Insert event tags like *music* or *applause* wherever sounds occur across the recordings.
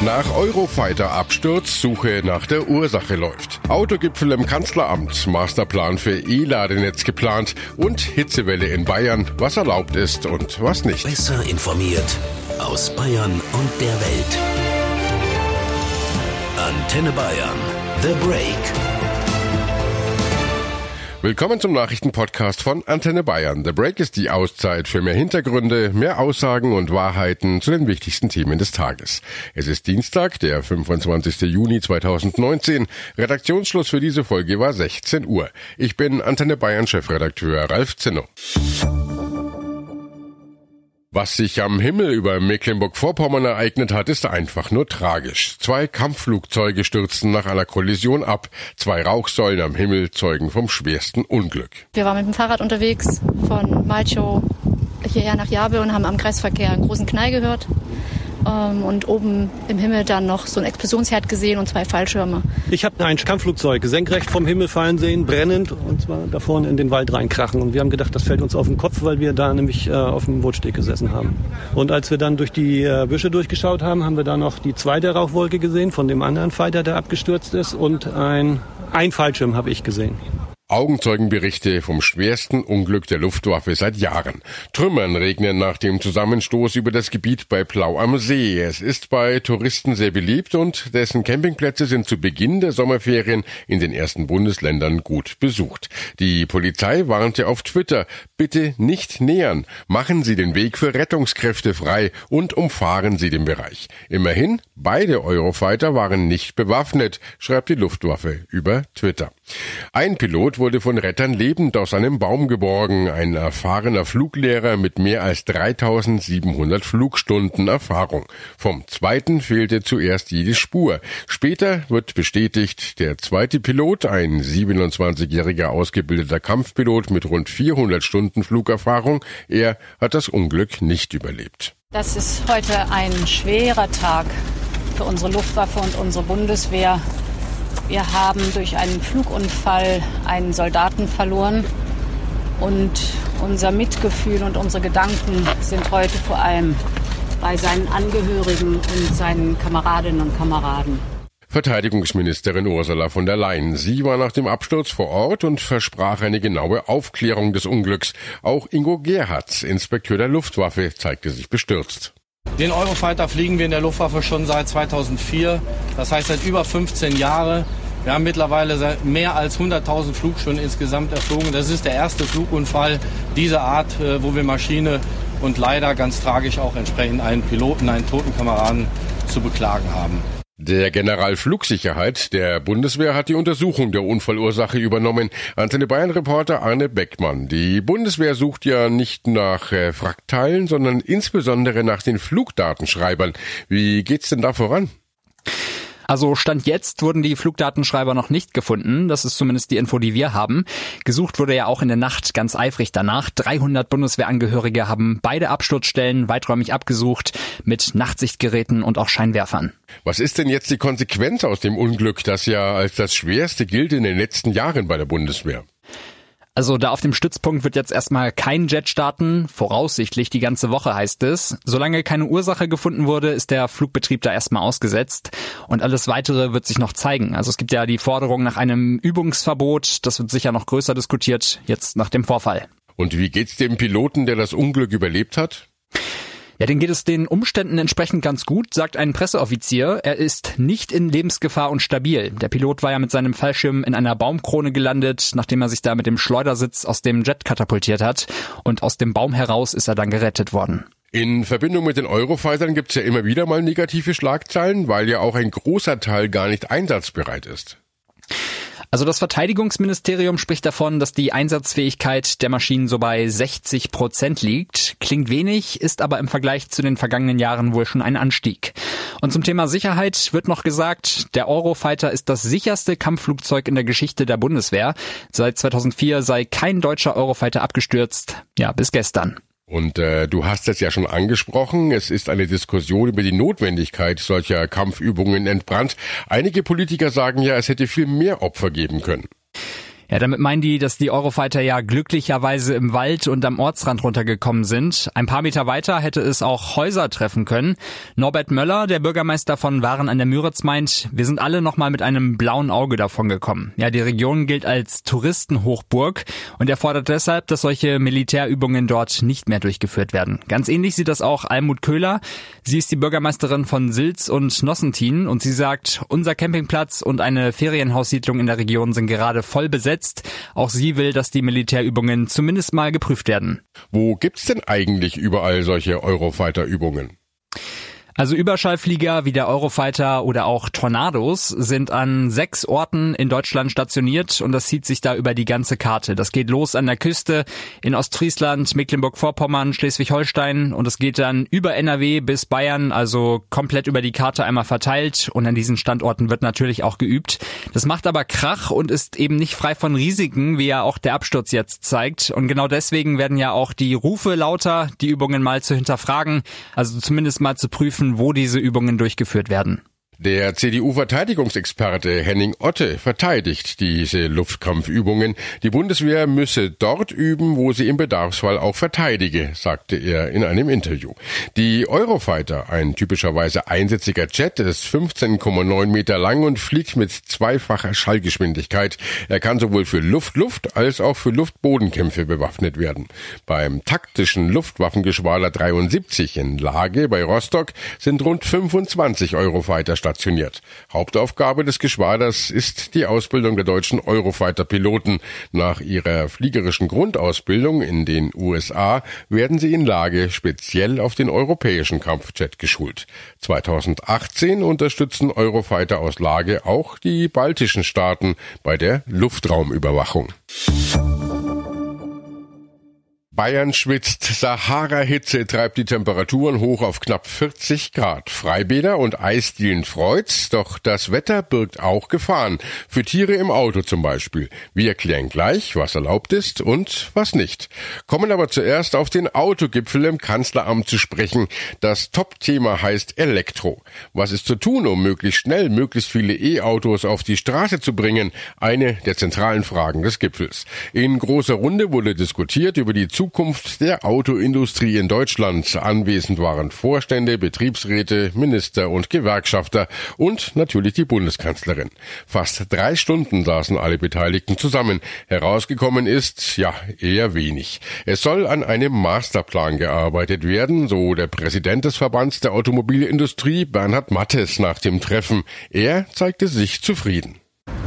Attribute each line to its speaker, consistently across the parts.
Speaker 1: Nach Eurofighter-Absturz Suche nach der Ursache läuft. Autogipfel im Kanzleramt, Masterplan für E-Ladenetz geplant und Hitzewelle in Bayern, was erlaubt ist und was nicht.
Speaker 2: Besser informiert aus Bayern und der Welt. Antenne Bayern. The Break.
Speaker 1: Willkommen zum Nachrichtenpodcast von Antenne Bayern. The Break ist die Auszeit für mehr Hintergründe, mehr Aussagen und Wahrheiten zu den wichtigsten Themen des Tages. Es ist Dienstag, der 25. Juni 2019. Redaktionsschluss für diese Folge war 16 Uhr. Ich bin Antenne Bayern Chefredakteur Ralf Zinno. Was sich am Himmel über Mecklenburg-Vorpommern ereignet hat, ist einfach nur tragisch. Zwei Kampfflugzeuge stürzten nach einer Kollision ab. Zwei Rauchsäulen am Himmel zeugen vom schwersten Unglück.
Speaker 3: Wir waren mit dem Fahrrad unterwegs von Malchow hierher nach Jabe und haben am Kreisverkehr einen großen Knall gehört ähm, und oben im Himmel dann noch so ein Explosionsherd gesehen und zwei Fallschirme.
Speaker 4: Ich habe ein Kampfflugzeug senkrecht vom Himmel fallen sehen, brennend und zwar da vorne in den Wald reinkrachen. Und wir haben gedacht, das fällt uns auf den Kopf, weil wir da nämlich äh, auf dem Bootsteg gesessen haben. Und als wir dann durch die äh, Büsche durchgeschaut haben, haben wir da noch die zweite Rauchwolke gesehen von dem anderen Fighter, der abgestürzt ist und ein, ein Fallschirm habe ich gesehen.
Speaker 1: Augenzeugenberichte vom schwersten Unglück der Luftwaffe seit Jahren. Trümmern regnen nach dem Zusammenstoß über das Gebiet bei Plau am See. Es ist bei Touristen sehr beliebt und dessen Campingplätze sind zu Beginn der Sommerferien in den ersten Bundesländern gut besucht. Die Polizei warnte auf Twitter, bitte nicht nähern, machen Sie den Weg für Rettungskräfte frei und umfahren Sie den Bereich. Immerhin, beide Eurofighter waren nicht bewaffnet, schreibt die Luftwaffe über Twitter. Ein Pilot wurde von Rettern lebend aus einem Baum geborgen, ein erfahrener Fluglehrer mit mehr als 3700 Flugstunden Erfahrung. Vom zweiten fehlte zuerst jede Spur. Später wird bestätigt, der zweite Pilot, ein 27-jähriger ausgebildeter Kampfpilot mit rund 400 Stunden Flugerfahrung, er hat das Unglück nicht überlebt.
Speaker 5: Das ist heute ein schwerer Tag für unsere Luftwaffe und unsere Bundeswehr. Wir haben durch einen Flugunfall einen Soldaten verloren und unser Mitgefühl und unsere Gedanken sind heute vor allem bei seinen Angehörigen und seinen Kameradinnen und Kameraden.
Speaker 1: Verteidigungsministerin Ursula von der Leyen. Sie war nach dem Absturz vor Ort und versprach eine genaue Aufklärung des Unglücks. Auch Ingo Gerhardt, Inspekteur der Luftwaffe, zeigte sich bestürzt.
Speaker 6: Den Eurofighter fliegen wir in der Luftwaffe schon seit 2004, das heißt seit über 15 Jahren. Wir haben mittlerweile mehr als 100.000 Flugstunden insgesamt erflogen. Das ist der erste Flugunfall dieser Art, äh, wo wir Maschine und leider ganz tragisch auch entsprechend einen Piloten, einen toten Kameraden zu beklagen haben.
Speaker 1: Der General Flugsicherheit der Bundeswehr hat die Untersuchung der Unfallursache übernommen. Antenne Bayern Reporter Arne Beckmann. Die Bundeswehr sucht ja nicht nach äh, Frakteilen, sondern insbesondere nach den Flugdatenschreibern. Wie geht's denn da voran?
Speaker 7: Also Stand jetzt wurden die Flugdatenschreiber noch nicht gefunden. Das ist zumindest die Info, die wir haben. Gesucht wurde ja auch in der Nacht ganz eifrig danach. 300 Bundeswehrangehörige haben beide Absturzstellen weiträumig abgesucht mit Nachtsichtgeräten und auch Scheinwerfern.
Speaker 1: Was ist denn jetzt die Konsequenz aus dem Unglück, das ja als das schwerste gilt in den letzten Jahren bei der Bundeswehr?
Speaker 7: Also da auf dem Stützpunkt wird jetzt erstmal kein Jet starten, voraussichtlich die ganze Woche heißt es. Solange keine Ursache gefunden wurde, ist der Flugbetrieb da erstmal ausgesetzt und alles weitere wird sich noch zeigen. Also es gibt ja die Forderung nach einem Übungsverbot, das wird sicher noch größer diskutiert jetzt nach dem Vorfall.
Speaker 1: Und wie geht's dem Piloten, der das Unglück überlebt hat?
Speaker 7: Ja, den geht es den Umständen entsprechend ganz gut, sagt ein Presseoffizier. Er ist nicht in Lebensgefahr und stabil. Der Pilot war ja mit seinem Fallschirm in einer Baumkrone gelandet, nachdem er sich da mit dem Schleudersitz aus dem Jet katapultiert hat. Und aus dem Baum heraus ist er dann gerettet worden.
Speaker 1: In Verbindung mit den Eurofightern gibt's ja immer wieder mal negative Schlagzeilen, weil ja auch ein großer Teil gar nicht einsatzbereit ist.
Speaker 7: Also das Verteidigungsministerium spricht davon, dass die Einsatzfähigkeit der Maschinen so bei 60 Prozent liegt. Klingt wenig, ist aber im Vergleich zu den vergangenen Jahren wohl schon ein Anstieg. Und zum Thema Sicherheit wird noch gesagt, der Eurofighter ist das sicherste Kampfflugzeug in der Geschichte der Bundeswehr. Seit 2004 sei kein deutscher Eurofighter abgestürzt. Ja, bis gestern.
Speaker 1: Und äh, du hast es ja schon angesprochen, es ist eine Diskussion über die Notwendigkeit solcher Kampfübungen entbrannt. Einige Politiker sagen ja, es hätte viel mehr Opfer geben können.
Speaker 7: Ja, damit meinen die, dass die Eurofighter ja glücklicherweise im Wald und am Ortsrand runtergekommen sind. Ein paar Meter weiter hätte es auch Häuser treffen können. Norbert Möller, der Bürgermeister von Waren an der Müritz, meint, wir sind alle nochmal mit einem blauen Auge davon gekommen. Ja, die Region gilt als Touristenhochburg und er fordert deshalb, dass solche Militärübungen dort nicht mehr durchgeführt werden. Ganz ähnlich sieht das auch Almut Köhler. Sie ist die Bürgermeisterin von Silz und Nossentin und sie sagt, unser Campingplatz und eine Ferienhaussiedlung in der Region sind gerade voll besetzt gesetzt. Auch sie will, dass die Militärübungen zumindest mal geprüft werden.
Speaker 1: Wo gibt's denn eigentlich überall solche Eurofighter-Übungen?
Speaker 7: Also Überschallflieger wie der Eurofighter oder auch Tornados sind an sechs Orten in Deutschland stationiert und das zieht sich da über die ganze Karte. Das geht los an der Küste in Ostfriesland, Mecklenburg-Vorpommern, Schleswig-Holstein und es geht dann über NRW bis Bayern, also komplett über die Karte einmal verteilt und an diesen Standorten wird natürlich auch geübt. Das macht aber Krach und ist eben nicht frei von Risiken, wie ja auch der Absturz jetzt zeigt und genau deswegen werden ja auch die Rufe lauter, die Übungen mal zu hinterfragen, also zumindest mal zu prüfen, wo diese Übungen durchgeführt werden.
Speaker 1: Der CDU-Verteidigungsexperte Henning Otte verteidigt diese Luftkampfübungen. Die Bundeswehr müsse dort üben, wo sie im Bedarfsfall auch verteidige, sagte er in einem Interview. Die Eurofighter, ein typischerweise einsätziger Jet, ist 15,9 Meter lang und fliegt mit zweifacher Schallgeschwindigkeit. Er kann sowohl für Luft-Luft als auch für Luft-Bodenkämpfe bewaffnet werden. Beim taktischen Luftwaffengeschwader 73 in Lage bei Rostock sind rund 25 Eurofighter stationiert. Hauptaufgabe des Geschwaders ist die Ausbildung der deutschen Eurofighter-Piloten. Nach ihrer fliegerischen Grundausbildung in den USA werden sie in Lage speziell auf den europäischen Kampfjet geschult. 2018 unterstützen Eurofighter aus Lage auch die baltischen Staaten bei der Luftraumüberwachung. Bayern schwitzt. Sahara-Hitze treibt die Temperaturen hoch auf knapp 40 Grad. Freibäder und Eisdielen freut's, doch das Wetter birgt auch Gefahren. Für Tiere im Auto zum Beispiel. Wir erklären gleich, was erlaubt ist und was nicht. Kommen aber zuerst auf den Autogipfel im Kanzleramt zu sprechen. Das Top-Thema heißt Elektro. Was ist zu tun, um möglichst schnell möglichst viele E-Autos auf die Straße zu bringen? Eine der zentralen Fragen des Gipfels. In großer Runde wurde diskutiert über die Zukunft Zukunft der Autoindustrie in Deutschland. Anwesend waren Vorstände, Betriebsräte, Minister und Gewerkschafter und natürlich die Bundeskanzlerin. Fast drei Stunden saßen alle Beteiligten zusammen. Herausgekommen ist, ja, eher wenig. Es soll an einem Masterplan gearbeitet werden, so der Präsident des Verbands der Automobilindustrie, Bernhard Mattes, nach dem Treffen. Er zeigte sich zufrieden.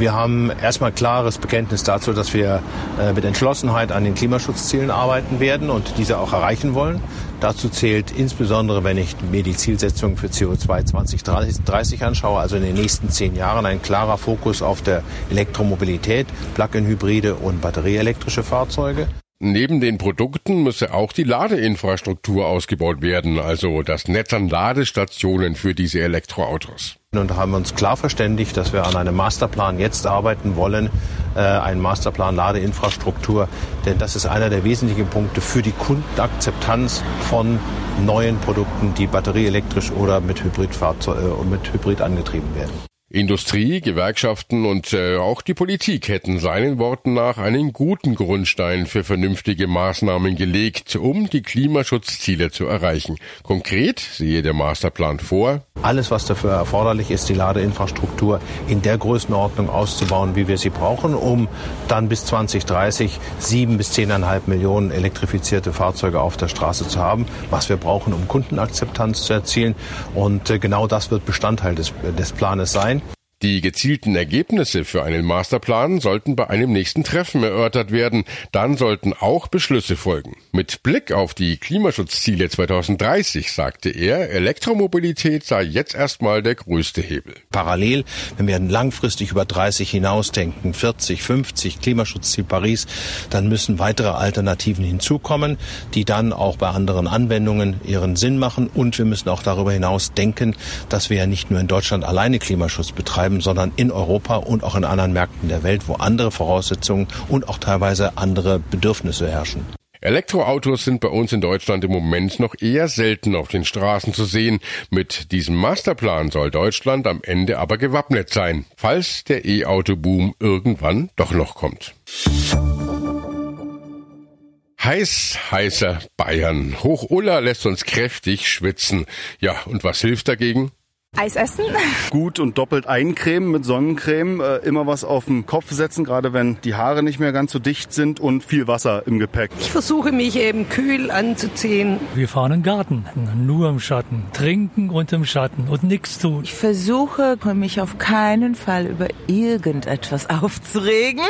Speaker 8: Wir haben erstmal klares Bekenntnis dazu, dass wir äh, mit Entschlossenheit an den Klimaschutzzielen arbeiten werden und diese auch erreichen wollen. Dazu zählt insbesondere, wenn ich mir die Zielsetzung für CO2 2030 anschaue, also in den nächsten zehn Jahren ein klarer Fokus auf der Elektromobilität, Plug-in-Hybride und batterieelektrische Fahrzeuge.
Speaker 1: Neben den Produkten müsse auch die Ladeinfrastruktur ausgebaut werden, also das Netz an Ladestationen für diese Elektroautos.
Speaker 8: Und haben uns klar verständigt, dass wir an einem Masterplan jetzt arbeiten wollen, äh, einen Masterplan Ladeinfrastruktur, denn das ist einer der wesentlichen Punkte für die Kundenakzeptanz von neuen Produkten, die batterieelektrisch oder mit Hybridfahrzeug äh, mit Hybrid angetrieben werden.
Speaker 1: Industrie, Gewerkschaften und äh, auch die Politik hätten seinen Worten nach einen guten Grundstein für vernünftige Maßnahmen gelegt, um die Klimaschutzziele zu erreichen. Konkret sehe der Masterplan vor.
Speaker 8: Alles, was dafür erforderlich ist, die Ladeinfrastruktur in der Größenordnung auszubauen, wie wir sie brauchen, um dann bis 2030 sieben bis zehneinhalb Millionen elektrifizierte Fahrzeuge auf der Straße zu haben, was wir brauchen, um Kundenakzeptanz zu erzielen. Und äh, genau das wird Bestandteil des, des Planes sein.
Speaker 1: Die gezielten Ergebnisse für einen Masterplan sollten bei einem nächsten Treffen erörtert werden. Dann sollten auch Beschlüsse folgen. Mit Blick auf die Klimaschutzziele 2030 sagte er, Elektromobilität sei jetzt erstmal der größte Hebel.
Speaker 8: Parallel, wenn wir langfristig über 30 hinausdenken, 40, 50 Klimaschutzziel Paris, dann müssen weitere Alternativen hinzukommen, die dann auch bei anderen Anwendungen ihren Sinn machen. Und wir müssen auch darüber hinaus denken, dass wir ja nicht nur in Deutschland alleine Klimaschutz betreiben, bleiben, sondern in Europa und auch in anderen Märkten der Welt, wo andere Voraussetzungen und auch teilweise andere Bedürfnisse herrschen.
Speaker 1: Elektroautos sind bei uns in Deutschland im Moment noch eher selten auf den Straßen zu sehen. Mit diesem Masterplan soll Deutschland am Ende aber gewappnet sein, falls der E-Auto-Boom irgendwann doch noch kommt. Heiß, heißer Bayern. Hochulla lässt uns kräftig schwitzen. Ja, und was hilft dagegen?
Speaker 9: Eis essen. *laughs*
Speaker 10: Gut und doppelt eincremen mit Sonnencreme, äh, immer was auf den Kopf setzen, gerade wenn die Haare nicht mehr ganz so dicht sind und viel Wasser im Gepäck.
Speaker 11: Ich versuche mich eben kühl anzuziehen.
Speaker 12: Wir fahren im Garten, nur im Schatten, trinken und im Schatten und nichts tun.
Speaker 13: Ich versuche mich auf keinen Fall über irgendetwas *laughs* aufzuregen.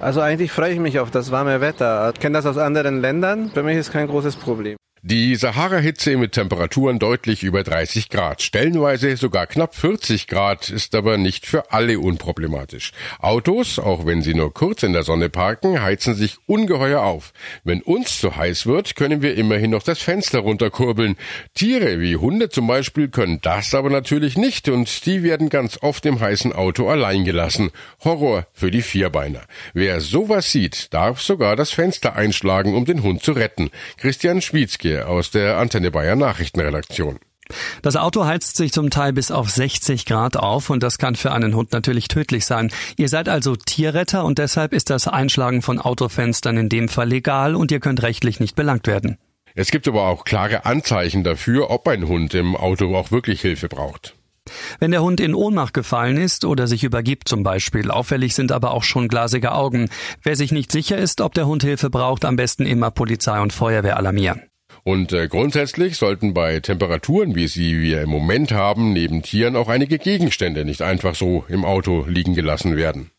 Speaker 14: also eigentlich freue ich mich auf das warme Wetter. Ich kenne das aus anderen Ländern. Für mich ist kein großes Problem.
Speaker 1: Die Sahara-Hitze mit Temperaturen deutlich über 30 Grad, stellenweise sogar knapp 40 Grad, ist aber nicht für alle unproblematisch. Autos, auch wenn sie nur kurz in der Sonne parken, heizen sich ungeheuer auf. Wenn uns zu heiß wird, können wir immerhin noch das Fenster runterkurbeln. Tiere wie Hunde zum Beispiel können das aber natürlich nicht und die werden ganz oft im heißen Auto allein gelassen. Horror für die Vierbeiner. Wer sowas sieht, darf sogar das Fenster einschlagen, um den Hund zu retten. Christian Schwietzke aus der Antenne Bayern Nachrichtenredaktion.
Speaker 15: Das Auto heizt sich zum Teil bis auf 60 Grad auf und das kann für einen Hund natürlich tödlich sein. Ihr seid also Tierretter und deshalb ist das Einschlagen von Autofenstern in dem Fall legal und ihr könnt rechtlich nicht belangt werden.
Speaker 1: Es gibt aber auch klare Anzeichen dafür, ob ein Hund im Auto auch wirklich Hilfe braucht.
Speaker 15: Wenn der Hund in Ohnmacht gefallen ist oder sich übergibt zum Beispiel, auffällig sind aber auch schon glasige Augen. Wer sich nicht sicher ist, ob der Hund Hilfe braucht, am besten immer Polizei und Feuerwehr alarmieren.
Speaker 1: Und äh, grundsätzlich sollten bei Temperaturen, wie sie wir im Moment haben, neben Tieren auch einige Gegenstände nicht einfach so im Auto liegen gelassen werden.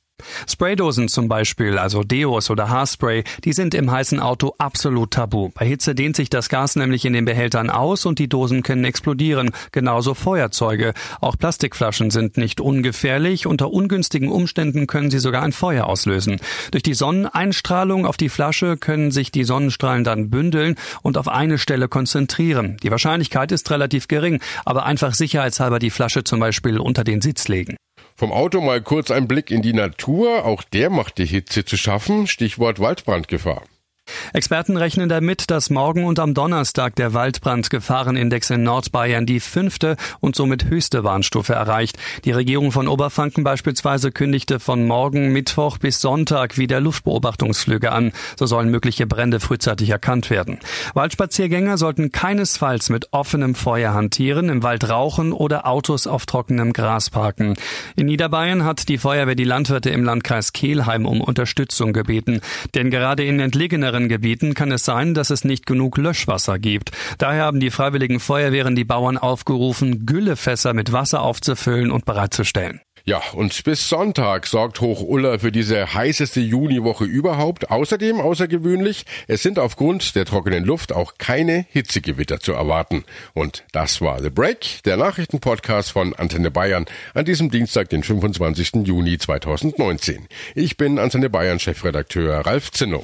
Speaker 15: Spraydosen zum Beispiel, also Deos oder Haarspray, die sind im heißen Auto absolut tabu. Bei Hitze dehnt sich das Gas nämlich in den Behältern aus und die Dosen können explodieren. Genauso Feuerzeuge. Auch Plastikflaschen sind nicht ungefährlich. Unter ungünstigen Umständen können sie sogar ein Feuer auslösen. Durch die Sonneneinstrahlung auf die Flasche können sich die Sonnenstrahlen dann bündeln und auf eine Stelle konzentrieren. Die Wahrscheinlichkeit ist relativ gering, aber einfach sicherheitshalber die Flasche zum Beispiel unter den Sitz legen.
Speaker 1: Vom Auto mal kurz ein Blick in die Natur. Auch der macht die Hitze zu schaffen. Stichwort Waldbrandgefahr.
Speaker 15: Experten rechnen damit, dass morgen und am Donnerstag der Waldbrandgefahrenindex in Nordbayern die fünfte und somit höchste Warnstufe erreicht. Die Regierung von Oberfranken beispielsweise kündigte von morgen Mittwoch bis Sonntag wieder Luftbeobachtungsflüge an. So sollen mögliche Brände frühzeitig erkannt werden. Waldspaziergänger sollten keinesfalls mit offenem Feuer hantieren, im Wald rauchen oder Autos auf trockenem Gras parken. In Niederbayern hat die Feuerwehr die Landwirte im Landkreis Kelheim um Unterstützung gebeten. Denn gerade in entlegeneren anderen Gebieten kann es sein, dass es nicht genug Löschwasser gibt. Daher haben die freiwilligen Feuerwehren die Bauern aufgerufen, Güllefässer mit Wasser aufzufüllen und bereitzustellen.
Speaker 1: Ja, und bis Sonntag sorgt Hochuller für diese heißeste Juniwoche überhaupt. Außerdem außergewöhnlich, es sind aufgrund der trockenen Luft auch keine Hitzegewitter zu erwarten. Und das war The Break, der Nachrichtenpodcast von Antenne Bayern an diesem Dienstag, den 25. Juni 2019. Ich bin Antenne Bayern Chefredakteur Ralf Zinno.